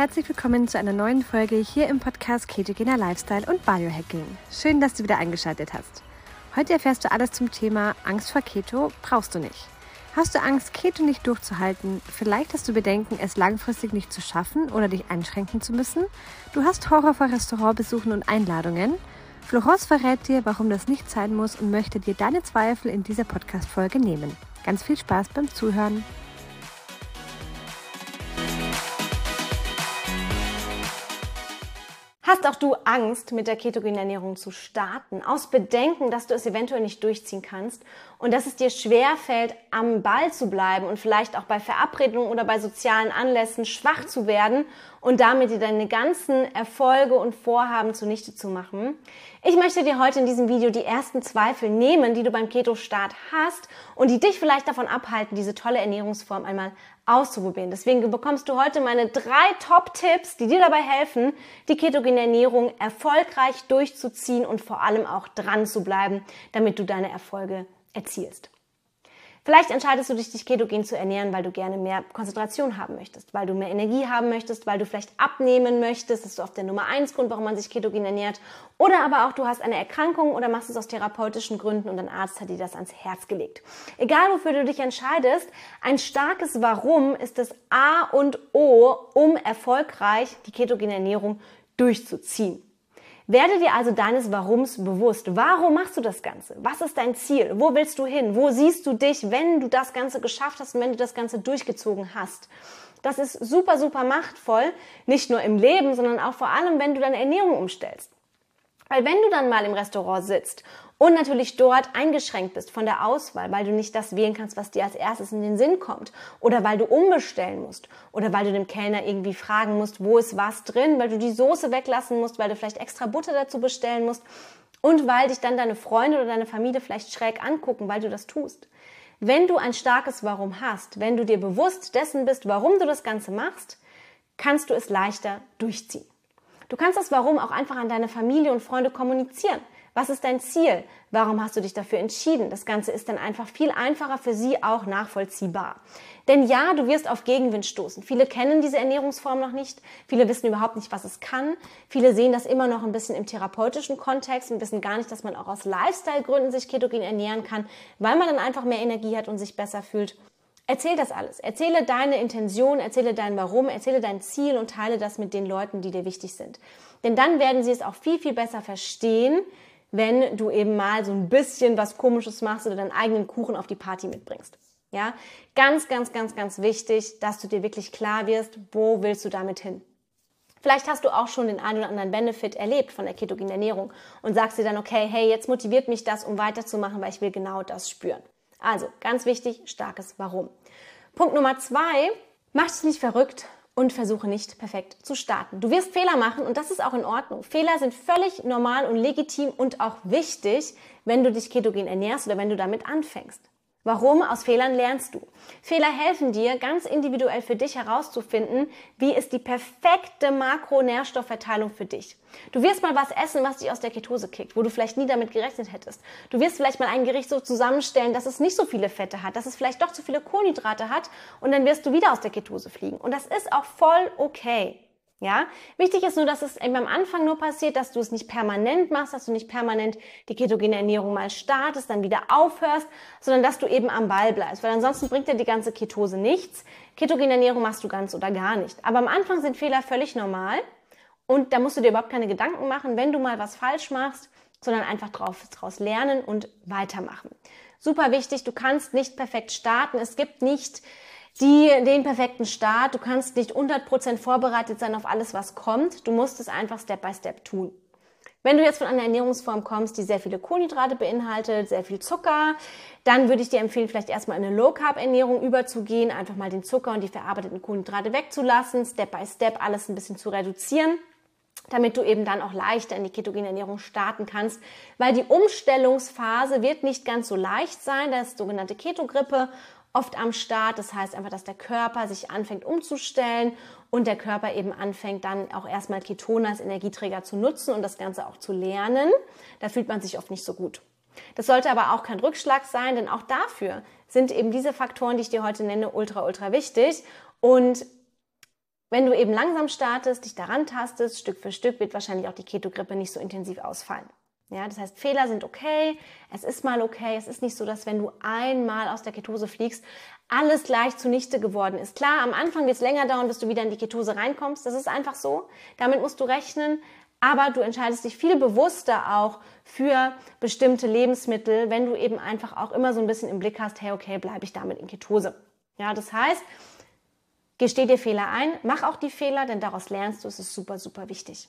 Herzlich willkommen zu einer neuen Folge hier im Podcast Ketogener Lifestyle und Biohacking. Schön, dass du wieder eingeschaltet hast. Heute erfährst du alles zum Thema Angst vor Keto brauchst du nicht. Hast du Angst, Keto nicht durchzuhalten? Vielleicht hast du Bedenken, es langfristig nicht zu schaffen oder dich einschränken zu müssen? Du hast Horror vor Restaurantbesuchen und Einladungen? Florence verrät dir, warum das nicht sein muss und möchte dir deine Zweifel in dieser Podcast-Folge nehmen. Ganz viel Spaß beim Zuhören. Hast auch du Angst, mit der ketogenen Ernährung zu starten, aus Bedenken, dass du es eventuell nicht durchziehen kannst und dass es dir schwerfällt, am Ball zu bleiben und vielleicht auch bei Verabredungen oder bei sozialen Anlässen schwach zu werden und damit dir deine ganzen Erfolge und Vorhaben zunichte zu machen? Ich möchte dir heute in diesem Video die ersten Zweifel nehmen, die du beim Keto-Start hast und die dich vielleicht davon abhalten, diese tolle Ernährungsform einmal auszuprobieren. Deswegen bekommst du heute meine drei Top-Tipps, die dir dabei helfen, die ketogene Ernährung erfolgreich durchzuziehen und vor allem auch dran zu bleiben, damit du deine Erfolge erzielst. Vielleicht entscheidest du dich, dich ketogen zu ernähren, weil du gerne mehr Konzentration haben möchtest, weil du mehr Energie haben möchtest, weil du vielleicht abnehmen möchtest. Das ist oft der Nummer eins Grund, warum man sich ketogen ernährt. Oder aber auch du hast eine Erkrankung oder machst es aus therapeutischen Gründen und ein Arzt hat dir das ans Herz gelegt. Egal wofür du dich entscheidest, ein starkes Warum ist das A und O, um erfolgreich die ketogene Ernährung durchzuziehen. Werde dir also deines Warums bewusst. Warum machst du das Ganze? Was ist dein Ziel? Wo willst du hin? Wo siehst du dich, wenn du das Ganze geschafft hast und wenn du das Ganze durchgezogen hast? Das ist super, super machtvoll, nicht nur im Leben, sondern auch vor allem, wenn du deine Ernährung umstellst. Weil wenn du dann mal im Restaurant sitzt und natürlich dort eingeschränkt bist von der Auswahl, weil du nicht das wählen kannst, was dir als erstes in den Sinn kommt oder weil du umbestellen musst oder weil du dem Kellner irgendwie fragen musst, wo ist was drin, weil du die Soße weglassen musst, weil du vielleicht extra Butter dazu bestellen musst und weil dich dann deine Freunde oder deine Familie vielleicht schräg angucken, weil du das tust. Wenn du ein starkes Warum hast, wenn du dir bewusst dessen bist, warum du das Ganze machst, kannst du es leichter durchziehen. Du kannst das Warum auch einfach an deine Familie und Freunde kommunizieren. Was ist dein Ziel? Warum hast du dich dafür entschieden? Das Ganze ist dann einfach viel einfacher für sie auch nachvollziehbar. Denn ja, du wirst auf Gegenwind stoßen. Viele kennen diese Ernährungsform noch nicht. Viele wissen überhaupt nicht, was es kann. Viele sehen das immer noch ein bisschen im therapeutischen Kontext und wissen gar nicht, dass man auch aus Lifestyle-Gründen sich ketogen ernähren kann, weil man dann einfach mehr Energie hat und sich besser fühlt. Erzähl das alles. Erzähle deine Intention, erzähle dein Warum, erzähle dein Ziel und teile das mit den Leuten, die dir wichtig sind. Denn dann werden sie es auch viel, viel besser verstehen, wenn du eben mal so ein bisschen was Komisches machst oder deinen eigenen Kuchen auf die Party mitbringst. Ja, ganz, ganz, ganz, ganz wichtig, dass du dir wirklich klar wirst, wo willst du damit hin? Vielleicht hast du auch schon den einen oder anderen Benefit erlebt von der ketogenen Ernährung und sagst dir dann, okay, hey, jetzt motiviert mich das, um weiterzumachen, weil ich will genau das spüren. Also, ganz wichtig, starkes Warum. Punkt Nummer zwei, mach dich nicht verrückt und versuche nicht perfekt zu starten. Du wirst Fehler machen und das ist auch in Ordnung. Fehler sind völlig normal und legitim und auch wichtig, wenn du dich ketogen ernährst oder wenn du damit anfängst. Warum? Aus Fehlern lernst du. Fehler helfen dir, ganz individuell für dich herauszufinden, wie ist die perfekte Makronährstoffverteilung für dich. Du wirst mal was essen, was dich aus der Ketose kickt, wo du vielleicht nie damit gerechnet hättest. Du wirst vielleicht mal ein Gericht so zusammenstellen, dass es nicht so viele Fette hat, dass es vielleicht doch zu viele Kohlenhydrate hat und dann wirst du wieder aus der Ketose fliegen. Und das ist auch voll okay. Ja, wichtig ist nur, dass es eben am Anfang nur passiert, dass du es nicht permanent machst, dass du nicht permanent die ketogene Ernährung mal startest, dann wieder aufhörst, sondern dass du eben am Ball bleibst, weil ansonsten bringt dir die ganze Ketose nichts. Ketogene Ernährung machst du ganz oder gar nicht. Aber am Anfang sind Fehler völlig normal und da musst du dir überhaupt keine Gedanken machen, wenn du mal was falsch machst, sondern einfach drauf, draus lernen und weitermachen. Super wichtig, du kannst nicht perfekt starten. Es gibt nicht die, den perfekten Start. Du kannst nicht 100% vorbereitet sein auf alles, was kommt. Du musst es einfach Step by Step tun. Wenn du jetzt von einer Ernährungsform kommst, die sehr viele Kohlenhydrate beinhaltet, sehr viel Zucker, dann würde ich dir empfehlen, vielleicht erstmal in eine Low-Carb-Ernährung überzugehen, einfach mal den Zucker und die verarbeiteten Kohlenhydrate wegzulassen, Step by Step alles ein bisschen zu reduzieren damit du eben dann auch leichter in die ketogene Ernährung starten kannst, weil die Umstellungsphase wird nicht ganz so leicht sein, das ist sogenannte Ketogrippe oft am Start. Das heißt einfach, dass der Körper sich anfängt umzustellen und der Körper eben anfängt dann auch erstmal Ketone als Energieträger zu nutzen und das Ganze auch zu lernen. Da fühlt man sich oft nicht so gut. Das sollte aber auch kein Rückschlag sein, denn auch dafür sind eben diese Faktoren, die ich dir heute nenne, ultra, ultra wichtig. Und wenn du eben langsam startest, dich daran tastest, Stück für Stück, wird wahrscheinlich auch die Ketogrippe nicht so intensiv ausfallen. Ja, das heißt, Fehler sind okay, es ist mal okay, es ist nicht so, dass wenn du einmal aus der Ketose fliegst, alles gleich zunichte geworden ist. Klar, am Anfang wird es länger dauern, bis du wieder in die Ketose reinkommst, das ist einfach so. Damit musst du rechnen, aber du entscheidest dich viel bewusster auch für bestimmte Lebensmittel, wenn du eben einfach auch immer so ein bisschen im Blick hast, hey, okay, bleibe ich damit in Ketose. Ja, das heißt, gesteh dir Fehler ein, mach auch die Fehler, denn daraus lernst du, es ist super, super wichtig.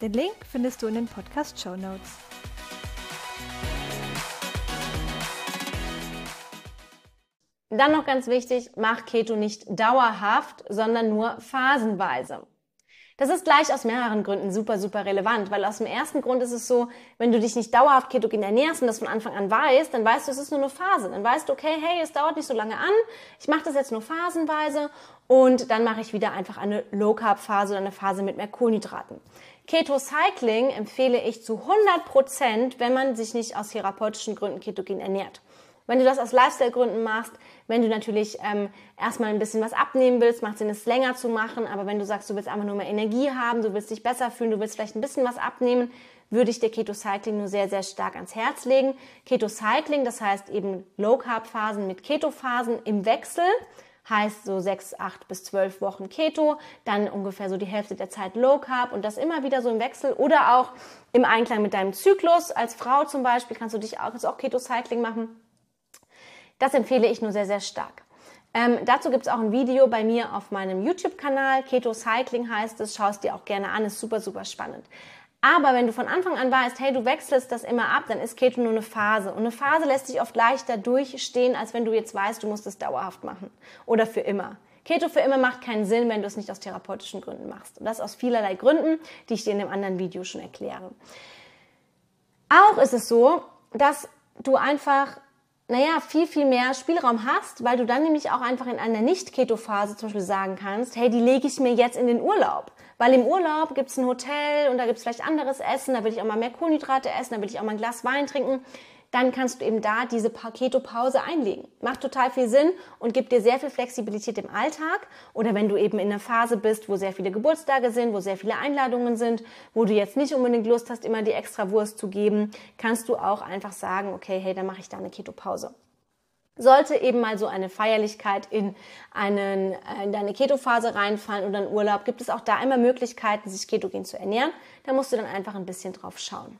Den Link findest du in den Podcast Show Notes. Dann noch ganz wichtig, mach Keto nicht dauerhaft, sondern nur phasenweise. Das ist gleich aus mehreren Gründen super, super relevant, weil aus dem ersten Grund ist es so, wenn du dich nicht dauerhaft ketogen ernährst und das von Anfang an weißt, dann weißt du, es ist nur eine Phase. Dann weißt du, okay, hey, es dauert nicht so lange an, ich mache das jetzt nur phasenweise und dann mache ich wieder einfach eine Low-Carb-Phase oder eine Phase mit mehr Kohlenhydraten. Keto-Cycling empfehle ich zu 100 Prozent, wenn man sich nicht aus therapeutischen Gründen ketogen ernährt. Wenn du das aus Lifestyle-Gründen machst, wenn du natürlich ähm, erstmal ein bisschen was abnehmen willst, macht Sinn, es länger zu machen. Aber wenn du sagst, du willst einfach nur mehr Energie haben, du willst dich besser fühlen, du willst vielleicht ein bisschen was abnehmen, würde ich dir Keto Cycling nur sehr, sehr stark ans Herz legen. Keto Cycling, das heißt eben Low Carb Phasen mit Keto Phasen im Wechsel heißt so sechs, acht bis zwölf Wochen Keto, dann ungefähr so die Hälfte der Zeit Low Carb und das immer wieder so im Wechsel oder auch im Einklang mit deinem Zyklus. Als Frau zum Beispiel kannst du dich auch, auch Keto Cycling machen. Das empfehle ich nur sehr, sehr stark. Ähm, dazu gibt es auch ein Video bei mir auf meinem YouTube-Kanal. Keto Cycling heißt es. Schau es dir auch gerne an. Ist super, super spannend. Aber wenn du von Anfang an weißt, hey, du wechselst das immer ab, dann ist Keto nur eine Phase. Und eine Phase lässt sich oft leichter durchstehen, als wenn du jetzt weißt, du musst es dauerhaft machen. Oder für immer. Keto für immer macht keinen Sinn, wenn du es nicht aus therapeutischen Gründen machst. Und das aus vielerlei Gründen, die ich dir in einem anderen Video schon erkläre. Auch ist es so, dass du einfach naja, viel, viel mehr Spielraum hast, weil du dann nämlich auch einfach in einer Nicht-Keto-Phase zum Beispiel sagen kannst, hey, die lege ich mir jetzt in den Urlaub. Weil im Urlaub gibt's ein Hotel und da gibt's vielleicht anderes Essen, da will ich auch mal mehr Kohlenhydrate essen, da will ich auch mal ein Glas Wein trinken. Dann kannst du eben da diese Keto-Pause einlegen. Macht total viel Sinn und gibt dir sehr viel Flexibilität im Alltag. Oder wenn du eben in einer Phase bist, wo sehr viele Geburtstage sind, wo sehr viele Einladungen sind, wo du jetzt nicht unbedingt Lust hast, immer die extra Wurst zu geben, kannst du auch einfach sagen, okay, hey, dann mache ich da eine Keto-Pause. Sollte eben mal so eine Feierlichkeit in, einen, äh, in deine Keto-Phase reinfallen oder einen Urlaub, gibt es auch da immer Möglichkeiten, sich ketogen zu ernähren. Da musst du dann einfach ein bisschen drauf schauen.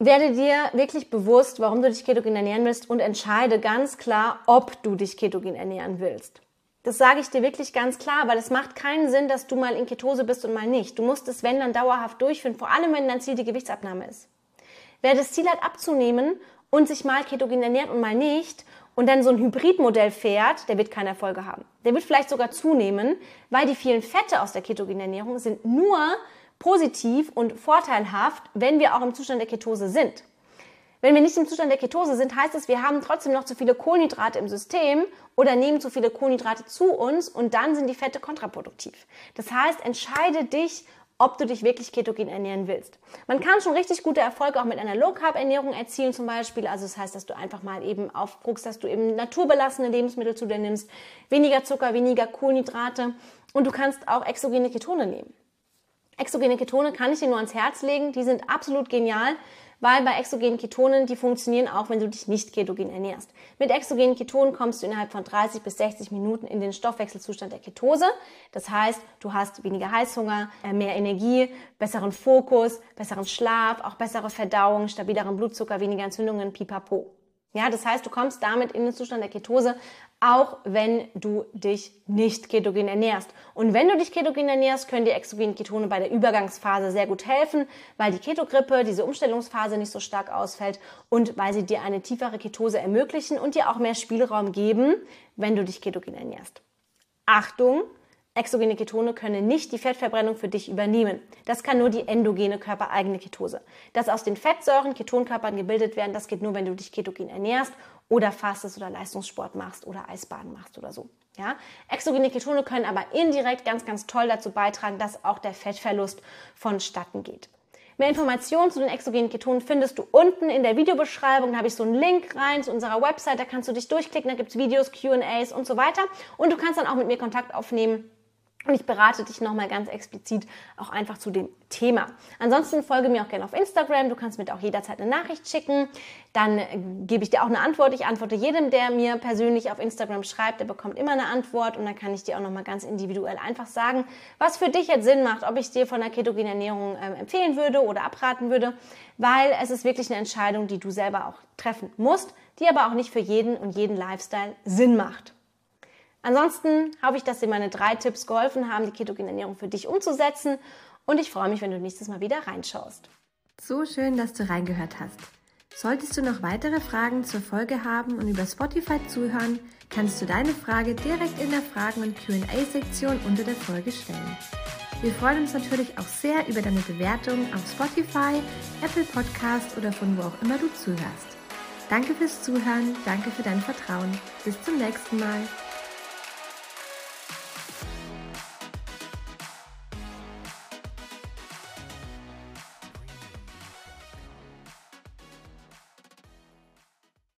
Werde dir wirklich bewusst, warum du dich ketogen ernähren willst und entscheide ganz klar, ob du dich ketogen ernähren willst. Das sage ich dir wirklich ganz klar, weil es macht keinen Sinn, dass du mal in Ketose bist und mal nicht. Du musst es, wenn, dann dauerhaft durchführen, vor allem wenn dein Ziel die Gewichtsabnahme ist. Wer das Ziel hat, abzunehmen und sich mal ketogen ernährt und mal nicht und dann so ein Hybridmodell fährt, der wird keine Erfolge haben. Der wird vielleicht sogar zunehmen, weil die vielen Fette aus der ketogenen Ernährung sind nur positiv und vorteilhaft, wenn wir auch im Zustand der Ketose sind. Wenn wir nicht im Zustand der Ketose sind, heißt es, wir haben trotzdem noch zu viele Kohlenhydrate im System oder nehmen zu viele Kohlenhydrate zu uns und dann sind die Fette kontraproduktiv. Das heißt, entscheide dich, ob du dich wirklich ketogen ernähren willst. Man kann schon richtig gute Erfolge auch mit einer Low-Carb-Ernährung erzielen zum Beispiel. Also das heißt, dass du einfach mal eben aufguckst, dass du eben naturbelassene Lebensmittel zu dir nimmst, weniger Zucker, weniger Kohlenhydrate und du kannst auch exogene Ketone nehmen. Exogene Ketone kann ich dir nur ans Herz legen. Die sind absolut genial, weil bei exogenen Ketonen, die funktionieren auch, wenn du dich nicht ketogen ernährst. Mit exogenen Ketonen kommst du innerhalb von 30 bis 60 Minuten in den Stoffwechselzustand der Ketose. Das heißt, du hast weniger Heißhunger, äh, mehr Energie, besseren Fokus, besseren Schlaf, auch bessere Verdauung, stabileren Blutzucker, weniger Entzündungen, pipapo. Ja, das heißt, du kommst damit in den Zustand der Ketose auch wenn du dich nicht ketogen ernährst. Und wenn du dich ketogen ernährst, können die exogenen Ketone bei der Übergangsphase sehr gut helfen, weil die Ketogrippe, diese Umstellungsphase nicht so stark ausfällt und weil sie dir eine tiefere Ketose ermöglichen und dir auch mehr Spielraum geben, wenn du dich ketogen ernährst. Achtung, Exogene Ketone können nicht die Fettverbrennung für dich übernehmen. Das kann nur die endogene körpereigene Ketose. Dass aus den Fettsäuren Ketonkörpern gebildet werden, das geht nur, wenn du dich ketogen ernährst oder fastest oder Leistungssport machst oder Eisbaden machst oder so. Ja? Exogene Ketone können aber indirekt ganz, ganz toll dazu beitragen, dass auch der Fettverlust vonstatten geht. Mehr Informationen zu den exogenen Ketonen findest du unten in der Videobeschreibung. Da habe ich so einen Link rein zu unserer Website. Da kannst du dich durchklicken. Da gibt es Videos, QAs und so weiter. Und du kannst dann auch mit mir Kontakt aufnehmen und ich berate dich nochmal ganz explizit auch einfach zu dem Thema. Ansonsten folge mir auch gerne auf Instagram. Du kannst mir auch jederzeit eine Nachricht schicken. Dann äh, gebe ich dir auch eine Antwort. Ich antworte jedem, der mir persönlich auf Instagram schreibt. Der bekommt immer eine Antwort. Und dann kann ich dir auch nochmal ganz individuell einfach sagen, was für dich jetzt Sinn macht, ob ich dir von der ketogenen Ernährung äh, empfehlen würde oder abraten würde. Weil es ist wirklich eine Entscheidung, die du selber auch treffen musst, die aber auch nicht für jeden und jeden Lifestyle Sinn macht. Ansonsten hoffe ich, dass dir meine drei Tipps geholfen haben, die ketogene Ernährung für dich umzusetzen. Und ich freue mich, wenn du nächstes Mal wieder reinschaust. So schön, dass du reingehört hast. Solltest du noch weitere Fragen zur Folge haben und über Spotify zuhören, kannst du deine Frage direkt in der Fragen- und QA-Sektion unter der Folge stellen. Wir freuen uns natürlich auch sehr über deine Bewertung auf Spotify, Apple Podcast oder von wo auch immer du zuhörst. Danke fürs Zuhören, danke für dein Vertrauen. Bis zum nächsten Mal.